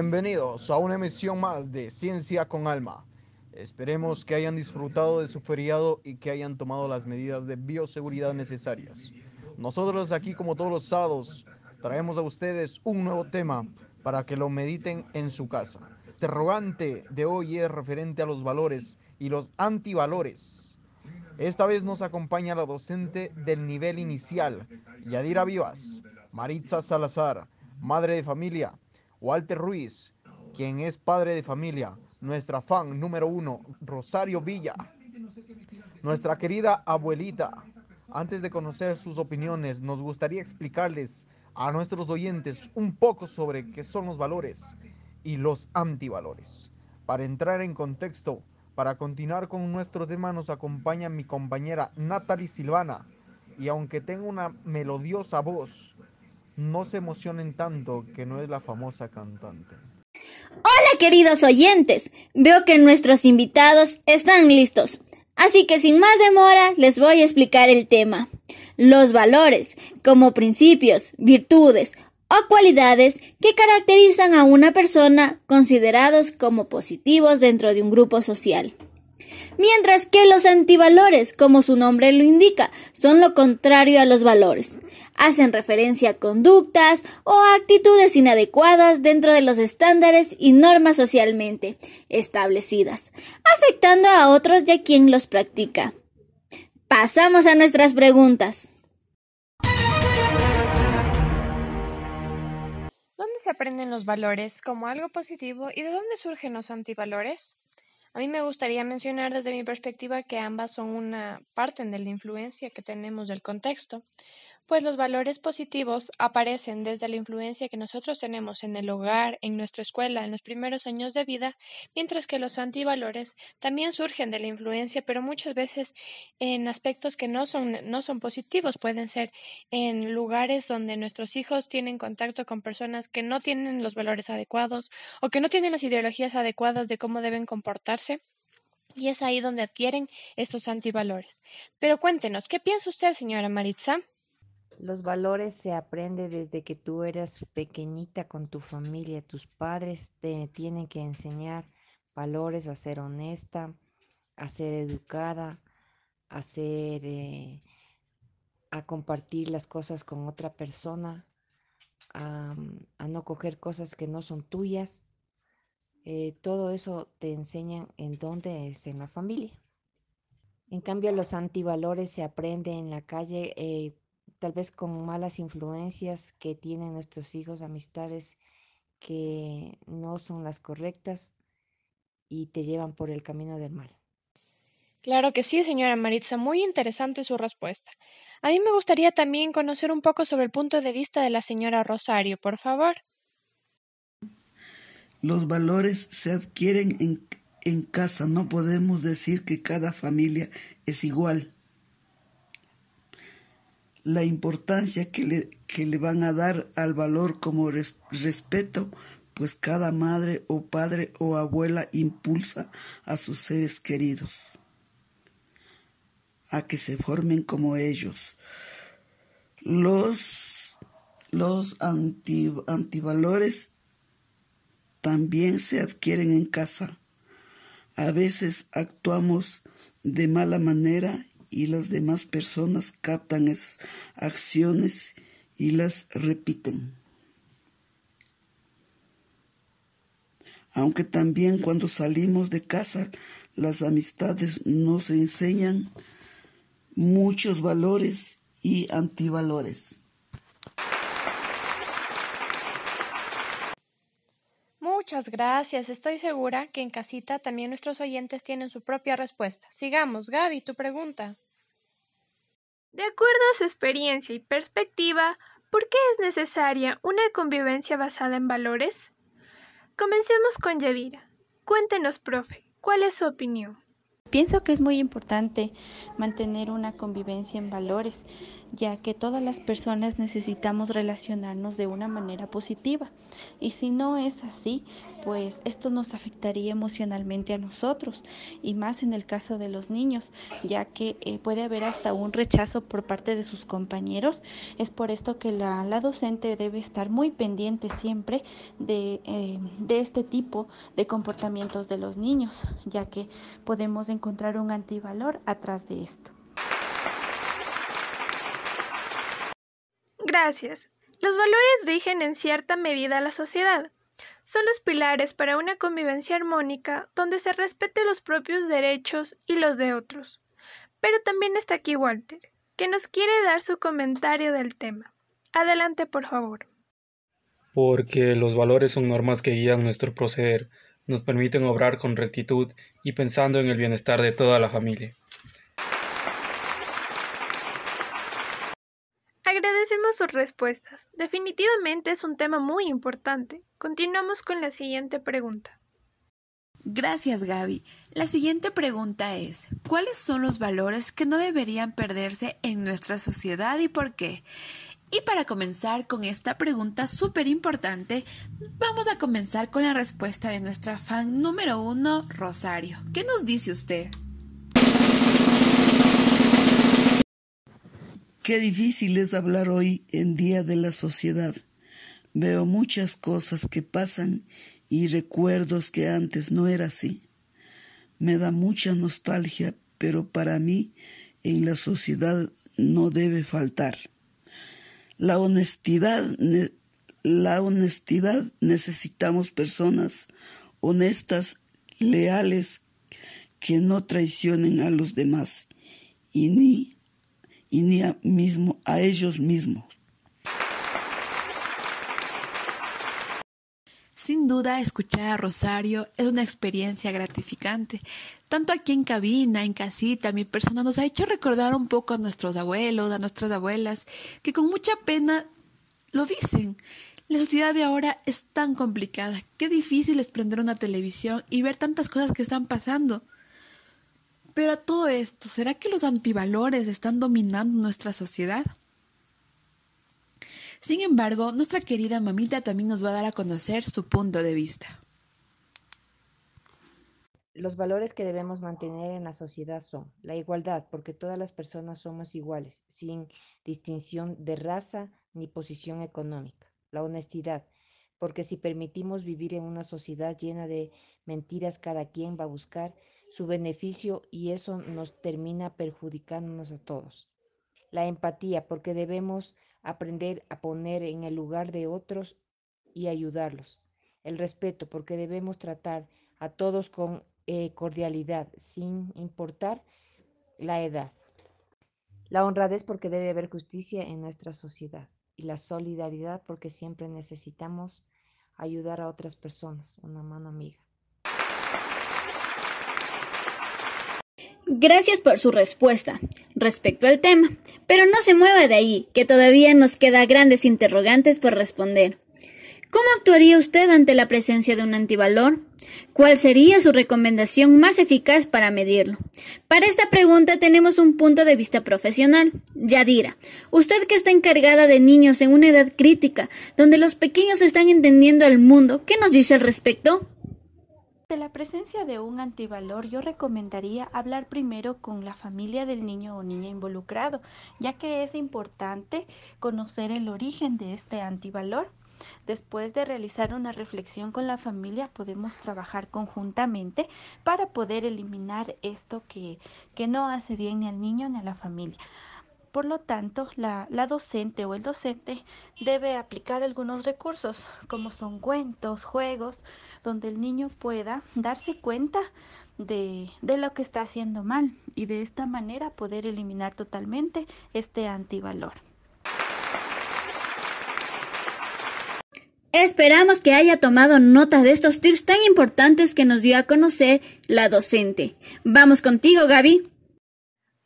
Bienvenidos a una emisión más de Ciencia con Alma. Esperemos que hayan disfrutado de su feriado y que hayan tomado las medidas de bioseguridad necesarias. Nosotros aquí, como todos los sábados, traemos a ustedes un nuevo tema para que lo mediten en su casa. El interrogante de hoy es referente a los valores y los antivalores. Esta vez nos acompaña la docente del nivel inicial, Yadira Vivas, Maritza Salazar, madre de familia, Walter Ruiz, quien es padre de familia, nuestra fan número uno, Rosario Villa, nuestra querida abuelita. Antes de conocer sus opiniones, nos gustaría explicarles a nuestros oyentes un poco sobre qué son los valores y los antivalores. Para entrar en contexto, para continuar con nuestro tema nos acompaña mi compañera Natalie Silvana y aunque tenga una melodiosa voz, no se emocionen tanto que no es la famosa cantante. Hola queridos oyentes, veo que nuestros invitados están listos, así que sin más demora les voy a explicar el tema. Los valores, como principios, virtudes o cualidades que caracterizan a una persona considerados como positivos dentro de un grupo social mientras que los antivalores, como su nombre lo indica, son lo contrario a los valores. Hacen referencia a conductas o actitudes inadecuadas dentro de los estándares y normas socialmente establecidas, afectando a otros y a quien los practica. Pasamos a nuestras preguntas. ¿Dónde se aprenden los valores como algo positivo y de dónde surgen los antivalores? A mí me gustaría mencionar desde mi perspectiva que ambas son una parte de la influencia que tenemos del contexto, pues los valores positivos aparecen desde la influencia que nosotros tenemos en el hogar, en nuestra escuela, en los primeros años de vida, mientras que los antivalores también surgen de la influencia, pero muchas veces en aspectos que no son, no son positivos, pueden ser en lugares donde nuestros hijos tienen contacto con personas que no tienen los valores adecuados o que no tienen las ideologías adecuadas de cómo deben comportarse. Y es ahí donde adquieren estos antivalores. Pero cuéntenos, ¿qué piensa usted, señora Maritza? Los valores se aprende desde que tú eras pequeñita con tu familia. Tus padres te tienen que enseñar valores, a ser honesta, a ser educada, a ser, eh, a compartir las cosas con otra persona, a, no coger cosas que no son tuyas. Eh, todo eso te enseñan en dónde es en la familia. En cambio, los antivalores se aprende en la calle eh, tal vez con malas influencias que tienen nuestros hijos, amistades que no son las correctas y te llevan por el camino del mal. Claro que sí, señora Maritza, muy interesante su respuesta. A mí me gustaría también conocer un poco sobre el punto de vista de la señora Rosario, por favor. Los valores se adquieren en, en casa, no podemos decir que cada familia es igual la importancia que le, que le van a dar al valor como respeto, pues cada madre o padre o abuela impulsa a sus seres queridos a que se formen como ellos. Los, los antivalores también se adquieren en casa. A veces actuamos de mala manera y las demás personas captan esas acciones y las repiten. Aunque también cuando salimos de casa las amistades nos enseñan muchos valores y antivalores. Muchas gracias. Estoy segura que en casita también nuestros oyentes tienen su propia respuesta. Sigamos, Gaby, tu pregunta. De acuerdo a su experiencia y perspectiva, ¿por qué es necesaria una convivencia basada en valores? Comencemos con Yadira. Cuéntenos, profe, ¿cuál es su opinión? Pienso que es muy importante mantener una convivencia en valores, ya que todas las personas necesitamos relacionarnos de una manera positiva. Y si no es así, pues esto nos afectaría emocionalmente a nosotros, y más en el caso de los niños, ya que eh, puede haber hasta un rechazo por parte de sus compañeros. Es por esto que la, docente debe estar muy pendiente siempre de, eh, de este tipo de comportamientos de los niños, ya que podemos encontrar un antivalor atrás de esto. Gracias. Los valores rigen en cierta medida la sociedad. Son los pilares para una convivencia armónica donde se respete los propios derechos y los de otros. Pero también está aquí Walter, que nos quiere dar su comentario del tema. Adelante, por favor. Porque los valores son normas que guían nuestro proceder, nos permiten obrar con rectitud y pensando en el bienestar de toda la familia. Agradecemos sus respuestas. Definitivamente es un tema muy importante. Continuamos con la siguiente pregunta. Gracias, Gaby. La siguiente pregunta es, ¿cuáles son los valores que no deberían perderse en nuestra sociedad y por qué? Y para comenzar con esta pregunta súper importante, vamos a comenzar con la respuesta de nuestra fan número uno, Rosario. ¿Qué nos dice usted? Qué difícil es hablar hoy en día de la sociedad. Veo muchas cosas que pasan y recuerdos que antes no era así. Me da mucha nostalgia, pero para mí en la sociedad no debe faltar. La honestidad, la honestidad necesitamos personas honestas, leales, que no traicionen a los demás y ni, y ni a, mismo, a ellos mismos. Sin duda, escuchar a Rosario es una experiencia gratificante. Tanto aquí en cabina, en casita, mi persona nos ha hecho recordar un poco a nuestros abuelos, a nuestras abuelas, que con mucha pena lo dicen. La sociedad de ahora es tan complicada. Qué difícil es prender una televisión y ver tantas cosas que están pasando. Pero a todo esto, ¿será que los antivalores están dominando nuestra sociedad? Sin embargo, nuestra querida mamita también nos va a dar a conocer su punto de vista. Los valores que debemos mantener en la sociedad son la igualdad, porque todas las personas somos iguales, sin distinción de raza ni posición económica. La honestidad, porque si permitimos vivir en una sociedad llena de mentiras, cada quien va a buscar su beneficio y eso nos termina perjudicándonos a todos. La empatía, porque debemos aprender a poner en el lugar de otros y ayudarlos. El respeto, porque debemos tratar a todos con eh, cordialidad, sin importar la edad. La honradez, porque debe haber justicia en nuestra sociedad. Y la solidaridad, porque siempre necesitamos ayudar a otras personas, una mano amiga. Gracias por su respuesta respecto al tema, pero no se mueva de ahí, que todavía nos queda grandes interrogantes por responder. ¿Cómo actuaría usted ante la presencia de un antivalor? ¿Cuál sería su recomendación más eficaz para medirlo? Para esta pregunta tenemos un punto de vista profesional. Yadira, usted que está encargada de niños en una edad crítica, donde los pequeños están entendiendo el mundo, ¿qué nos dice al respecto? De la presencia de un antivalor, yo recomendaría hablar primero con la familia del niño o niña involucrado, ya que es importante conocer el origen de este antivalor. Después de realizar una reflexión con la familia, podemos trabajar conjuntamente para poder eliminar esto que, que no hace bien ni al niño ni a la familia. Por lo tanto, la, docente o el docente debe aplicar algunos recursos, como son cuentos, juegos, donde el niño pueda darse cuenta de, de lo que está haciendo mal y de esta manera poder eliminar totalmente este antivalor. Esperamos que haya tomado nota de estos tips tan importantes que nos dio a conocer la docente. Vamos contigo, Gaby.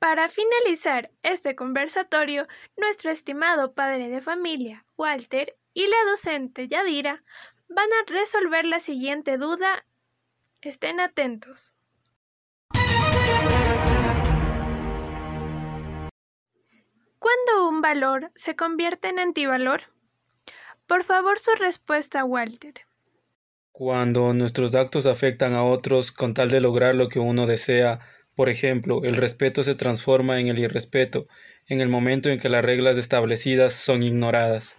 Para finalizar este conversatorio, nuestro estimado padre de familia, Walter, y la docente Yadira van a resolver la siguiente duda. Estén atentos. ¿Cuándo un valor se convierte en antivalor? Por favor, su respuesta, Walter. Cuando nuestros actos afectan a otros con tal de lograr lo que uno desea, por ejemplo, el respeto se transforma en el irrespeto en el momento en que las reglas establecidas son ignoradas.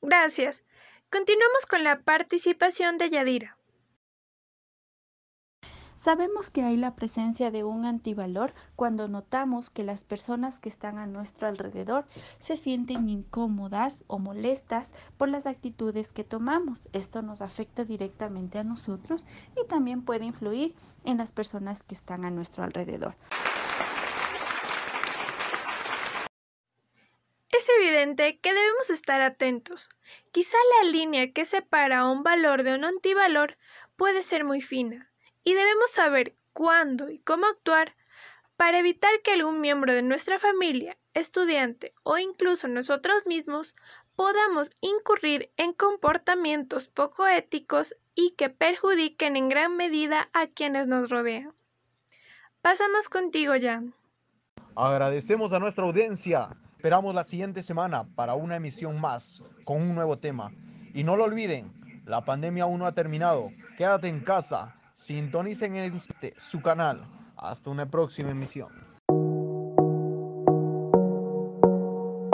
Gracias. Continuamos con la participación de Yadira. Sabemos que hay la presencia de un antivalor cuando notamos que las personas que están a nuestro alrededor se sienten incómodas o molestas por las actitudes que tomamos. Esto nos afecta directamente a nosotros y también puede influir en las personas que están a nuestro alrededor. Es evidente que debemos estar atentos. Quizá la línea que separa un valor de un antivalor puede ser muy fina y debemos saber cuándo y cómo actuar para evitar que algún miembro de nuestra familia, estudiante o incluso nosotros mismos podamos incurrir en comportamientos poco éticos y que perjudiquen en gran medida a quienes nos rodean. Pasamos contigo, ya. Agradecemos a nuestra audiencia. Esperamos la siguiente semana para una emisión más con un nuevo tema. Y no lo olviden, la pandemia aún no ha terminado. Quédate en casa Sintonicen en su canal. Hasta una próxima emisión.